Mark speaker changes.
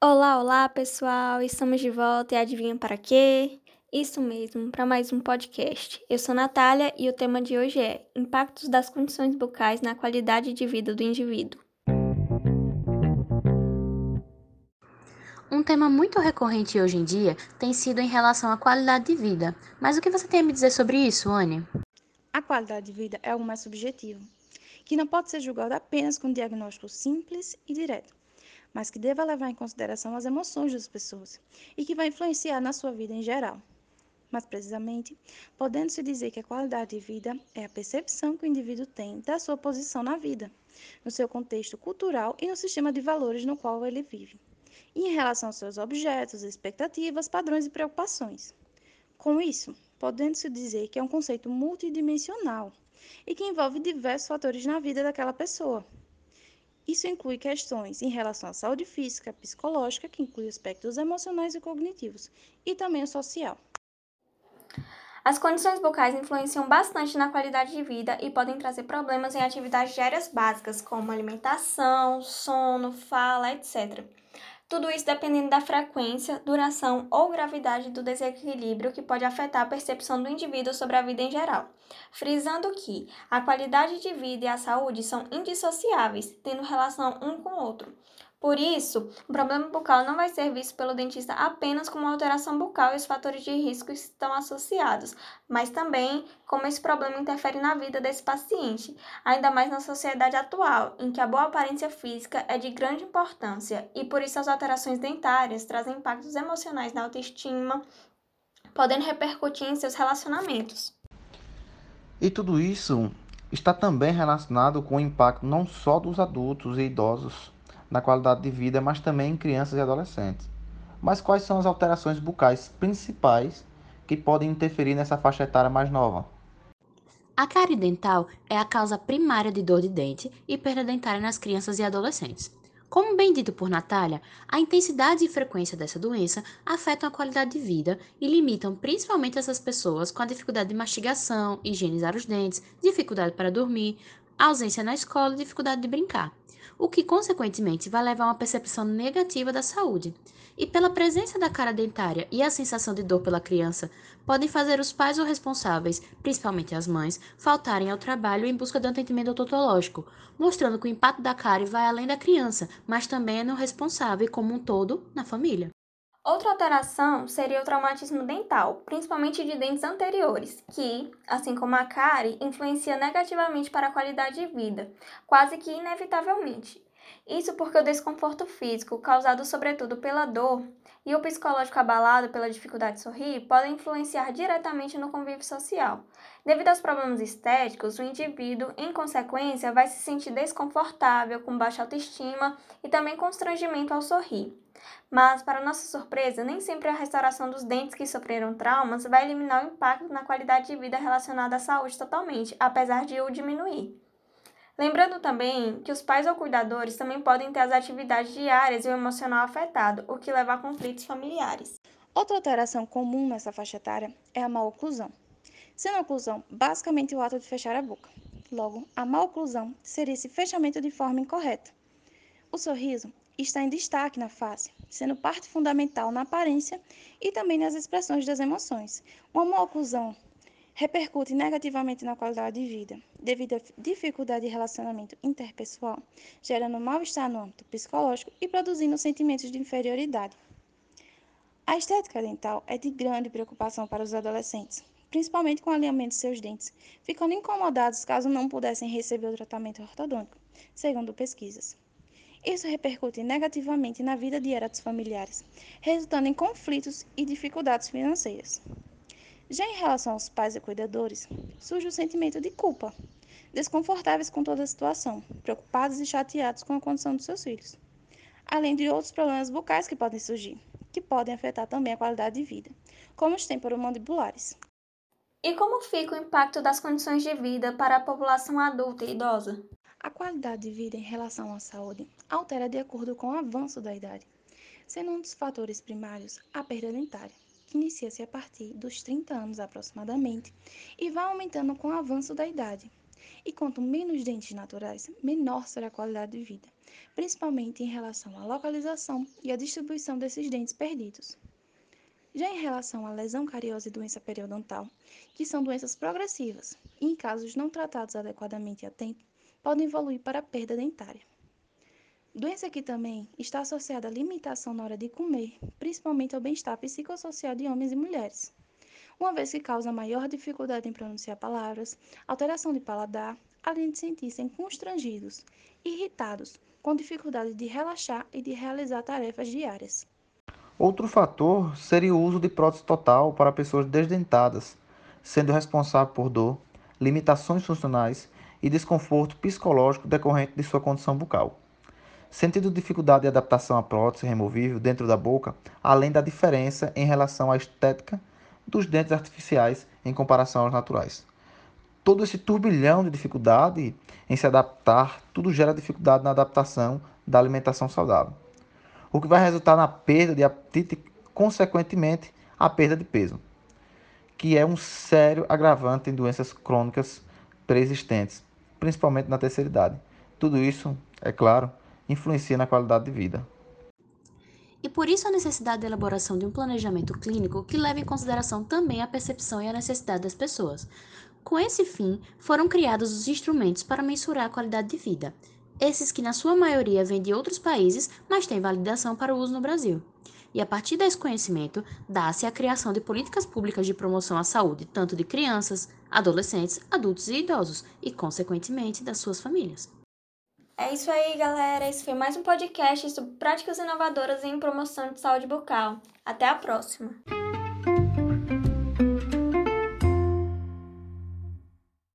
Speaker 1: Olá, olá pessoal, estamos de volta e adivinha para quê? Isso mesmo, para mais um podcast. Eu sou Natália e o tema de hoje é Impactos das condições bucais na qualidade de vida do indivíduo.
Speaker 2: Um tema muito recorrente hoje em dia tem sido em relação à qualidade de vida. Mas o que você tem a me dizer sobre isso, Anne?
Speaker 3: A qualidade de vida é algo mais subjetivo, que não pode ser julgado apenas com um diagnóstico simples e direto mas que deva levar em consideração as emoções das pessoas e que vai influenciar na sua vida em geral. Mas, precisamente, podendo-se dizer que a qualidade de vida é a percepção que o indivíduo tem da sua posição na vida, no seu contexto cultural e no sistema de valores no qual ele vive, e em relação aos seus objetos, expectativas, padrões e preocupações. Com isso, podendo-se dizer que é um conceito multidimensional e que envolve diversos fatores na vida daquela pessoa, isso inclui questões em relação à saúde física, psicológica, que inclui aspectos emocionais e cognitivos, e também o social.
Speaker 1: As condições bucais influenciam bastante na qualidade de vida e podem trazer problemas em atividades diárias básicas, como alimentação, sono, fala, etc. Tudo isso dependendo da frequência, duração ou gravidade do desequilíbrio que pode afetar a percepção do indivíduo sobre a vida em geral. Frisando que a qualidade de vida e a saúde são indissociáveis, tendo relação um com o outro. Por isso, o problema bucal não vai ser visto pelo dentista apenas como alteração bucal e os fatores de risco estão associados, mas também como esse problema interfere na vida desse paciente, ainda mais na sociedade atual, em que a boa aparência física é de grande importância e por isso as alterações dentárias trazem impactos emocionais na autoestima, podendo repercutir em seus relacionamentos.
Speaker 4: E tudo isso está também relacionado com o impacto não só dos adultos e idosos na qualidade de vida, mas também em crianças e adolescentes. Mas quais são as alterações bucais principais que podem interferir nessa faixa etária mais nova?
Speaker 2: A cárie dental é a causa primária de dor de dente e perda dentária nas crianças e adolescentes. Como bem dito por Natália, a intensidade e frequência dessa doença afetam a qualidade de vida e limitam principalmente essas pessoas com a dificuldade de mastigação, higienizar os dentes, dificuldade para dormir, ausência na escola e dificuldade de brincar o que consequentemente vai levar a uma percepção negativa da saúde. E pela presença da cara dentária e a sensação de dor pela criança, podem fazer os pais ou responsáveis, principalmente as mães, faltarem ao trabalho em busca de um atendimento odontológico, mostrando que o impacto da cárie vai além da criança, mas também é no responsável e como um todo na família.
Speaker 1: Outra alteração seria o traumatismo dental, principalmente de dentes anteriores, que, assim como a cárie, influencia negativamente para a qualidade de vida, quase que inevitavelmente. Isso porque o desconforto físico, causado sobretudo pela dor, e o psicológico abalado pela dificuldade de sorrir podem influenciar diretamente no convívio social. Devido aos problemas estéticos, o indivíduo, em consequência, vai se sentir desconfortável, com baixa autoestima e também constrangimento ao sorrir. Mas, para nossa surpresa, nem sempre a restauração dos dentes que sofreram traumas vai eliminar o impacto na qualidade de vida relacionada à saúde totalmente, apesar de o diminuir. Lembrando também que os pais ou cuidadores também podem ter as atividades diárias e o emocional afetado, o que leva a conflitos familiares.
Speaker 3: Outra alteração comum nessa faixa etária é a maloclusão. Sendo oclusão basicamente o ato de fechar a boca. Logo, a maloclusão seria esse fechamento de forma incorreta. O sorriso está em destaque na face, sendo parte fundamental na aparência e também nas expressões das emoções. Uma maloclusão repercute negativamente na qualidade de vida, devido à dificuldade de relacionamento interpessoal, gerando mal-estar no âmbito psicológico e produzindo sentimentos de inferioridade. A estética dental é de grande preocupação para os adolescentes, principalmente com o alinhamento de seus dentes, ficando incomodados caso não pudessem receber o tratamento ortodôntico, segundo pesquisas. Isso repercute negativamente na vida diária dos familiares, resultando em conflitos e dificuldades financeiras. Já em relação aos pais e cuidadores, surge o sentimento de culpa, desconfortáveis com toda a situação, preocupados e chateados com a condição dos seus filhos, além de outros problemas bucais que podem surgir, que podem afetar também a qualidade de vida, como os temporomandibulares.
Speaker 1: E como fica o impacto das condições de vida para a população adulta e idosa?
Speaker 3: A qualidade de vida em relação à saúde altera de acordo com o avanço da idade, sendo um dos fatores primários a perda dentária que inicia-se a partir dos 30 anos aproximadamente e vai aumentando com o avanço da idade, E quanto menos dentes naturais, menor será a qualidade de vida, principalmente em relação à localização e à distribuição desses dentes perdidos. Já em relação à lesão cariosa e doença periodontal, que são doenças progressivas e, em casos não tratados adequadamente a tempo, podem evoluir para perda dentária. Doença que também está associada à limitação na hora de comer, principalmente ao bem-estar psicossocial de homens e mulheres, uma vez que causa maior dificuldade em pronunciar palavras, alteração de paladar, além de sentir-se constrangidos, irritados, com dificuldade de relaxar e de realizar tarefas diárias.
Speaker 4: Outro fator seria o uso de prótese total para pessoas desdentadas, sendo responsável por dor, limitações funcionais e desconforto psicológico decorrente de sua condição bucal. Sentindo dificuldade de adaptação à prótese removível dentro da boca, além da diferença em relação à estética dos dentes artificiais em comparação aos naturais. Todo esse turbilhão de dificuldade em se adaptar, tudo gera dificuldade na adaptação da alimentação saudável o que vai resultar na perda de apetite e, consequentemente, a perda de peso, que é um sério agravante em doenças crônicas preexistentes, principalmente na terceira idade. Tudo isso, é claro, influencia na qualidade de vida.
Speaker 2: E por isso a necessidade da elaboração de um planejamento clínico que leve em consideração também a percepção e a necessidade das pessoas. Com esse fim, foram criados os instrumentos para mensurar a qualidade de vida, esses que na sua maioria vêm de outros países, mas têm validação para o uso no Brasil. E a partir desse conhecimento, dá-se a criação de políticas públicas de promoção à saúde, tanto de crianças, adolescentes, adultos e idosos, e, consequentemente, das suas famílias.
Speaker 1: É isso aí, galera. Esse foi mais um podcast sobre práticas inovadoras em promoção de saúde bucal. Até a próxima!